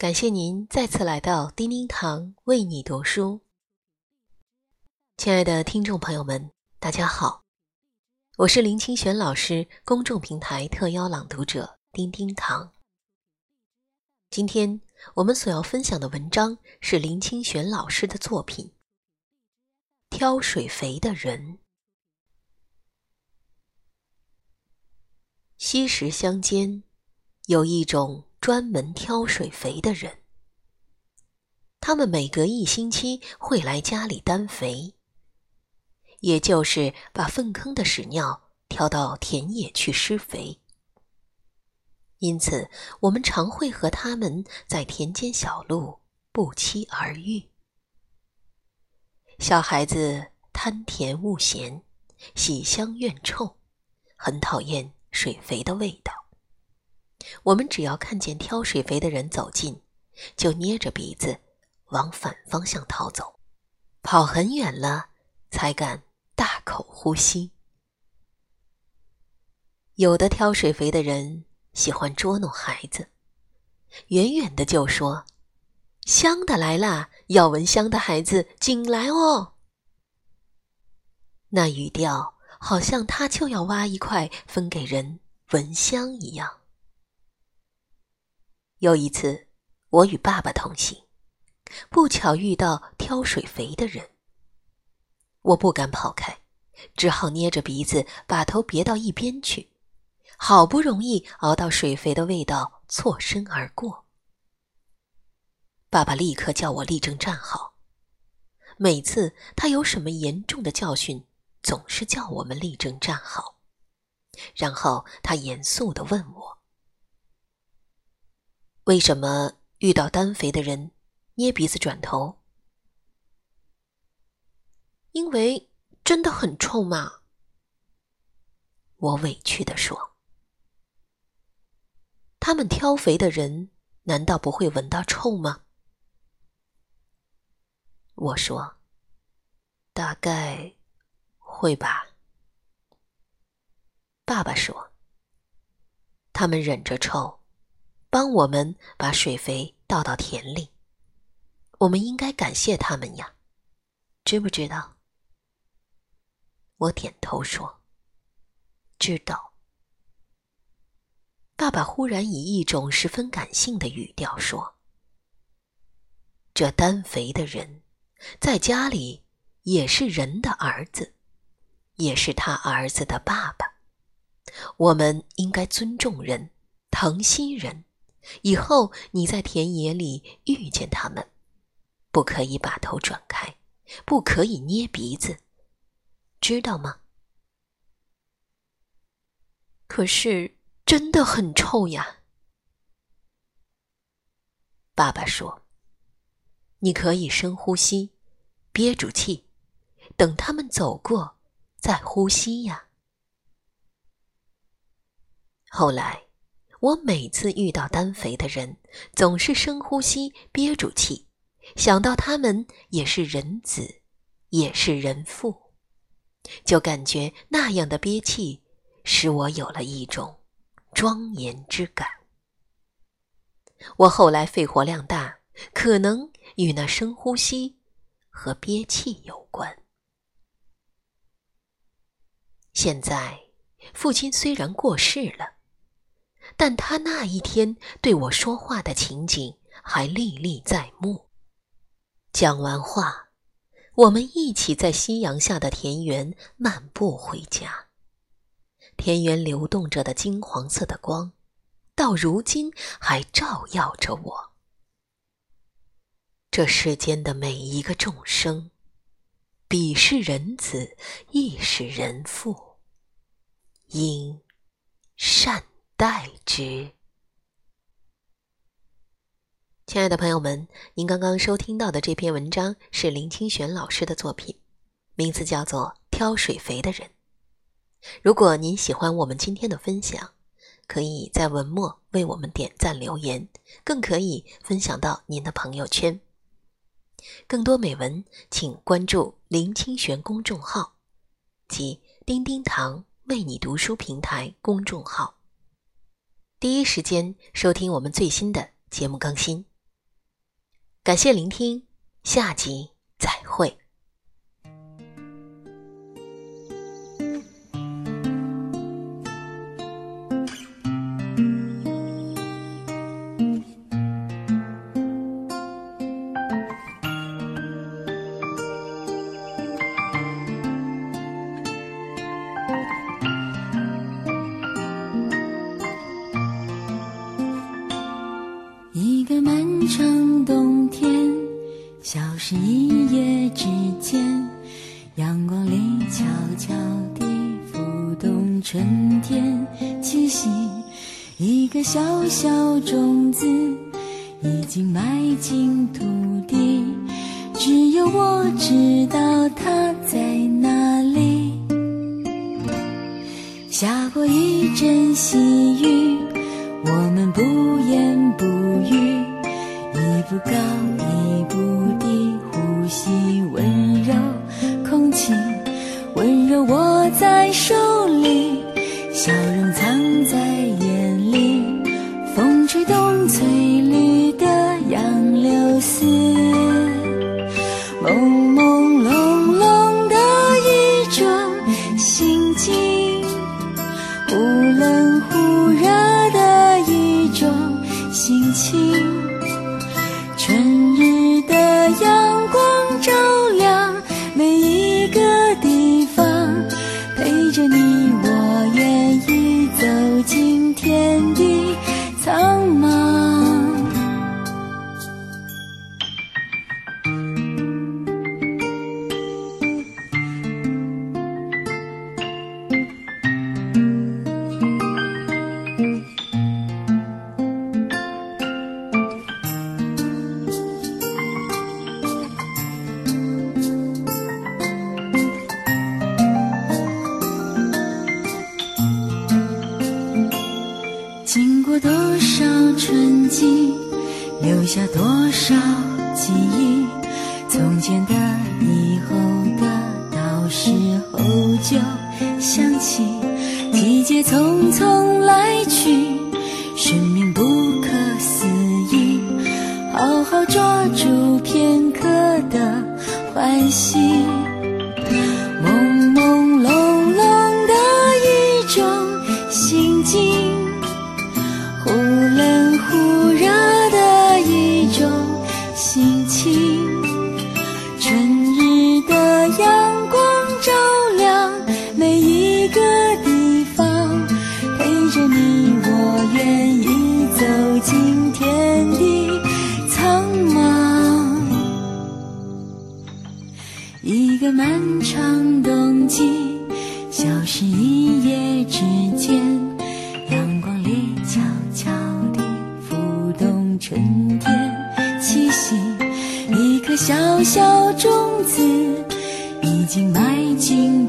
感谢您再次来到叮叮堂为你读书，亲爱的听众朋友们，大家好，我是林清玄老师，公众平台特邀朗读者叮叮堂。今天我们所要分享的文章是林清玄老师的作品《挑水肥的人》。溪石乡间有一种。专门挑水肥的人，他们每隔一星期会来家里担肥，也就是把粪坑的屎尿挑到田野去施肥。因此，我们常会和他们在田间小路不期而遇。小孩子贪甜恶咸，喜香怨臭，很讨厌水肥的味道。我们只要看见挑水肥的人走近，就捏着鼻子往反方向逃走，跑很远了才敢大口呼吸。有的挑水肥的人喜欢捉弄孩子，远远的就说：“香的来啦，要闻香的孩子紧来哦。”那语调好像他就要挖一块分给人闻香一样。有一次，我与爸爸同行，不巧遇到挑水肥的人。我不敢跑开，只好捏着鼻子把头别到一边去，好不容易熬到水肥的味道错身而过。爸爸立刻叫我立正站好。每次他有什么严重的教训，总是叫我们立正站好，然后他严肃地问我。为什么遇到单肥的人，捏鼻子转头？因为真的很臭嘛。我委屈的说：“他们挑肥的人，难道不会闻到臭吗？”我说：“大概会吧。”爸爸说：“他们忍着臭。”帮我们把水肥倒到田里，我们应该感谢他们呀，知不知道？我点头说：“知道。”爸爸忽然以一种十分感性的语调说：“这担肥的人，在家里也是人的儿子，也是他儿子的爸爸。我们应该尊重人，疼惜人。”以后你在田野里遇见他们，不可以把头转开，不可以捏鼻子，知道吗？可是真的很臭呀。爸爸说：“你可以深呼吸，憋住气，等他们走过再呼吸呀。”后来。我每次遇到单肥的人，总是深呼吸，憋住气，想到他们也是人子，也是人父，就感觉那样的憋气，使我有了一种庄严之感。我后来肺活量大，可能与那深呼吸和憋气有关。现在，父亲虽然过世了。但他那一天对我说话的情景还历历在目。讲完话，我们一起在夕阳下的田园漫步回家。田园流动着的金黄色的光，到如今还照耀着我。这世间的每一个众生，彼是人子，亦是人父，应善。待之。亲爱的朋友们，您刚刚收听到的这篇文章是林清玄老师的作品，名字叫做《挑水肥的人》。如果您喜欢我们今天的分享，可以在文末为我们点赞留言，更可以分享到您的朋友圈。更多美文，请关注林清玄公众号及叮叮堂为你读书平台公众号。第一时间收听我们最新的节目更新。感谢聆听下集。成冬天，消失一夜之间，阳光里悄悄地浮动春天气息。一个小小种子已经埋进土地，只有我知道它在哪里。下过一阵细雨，我们不言不语。一步高，一步低，呼吸温时候就想起。季节匆匆来去，生命不可思议。好好抓住片刻的欢喜。漫长冬季，消失一夜之间，阳光里悄悄地浮动春天气息。一颗小小种子，已经埋进。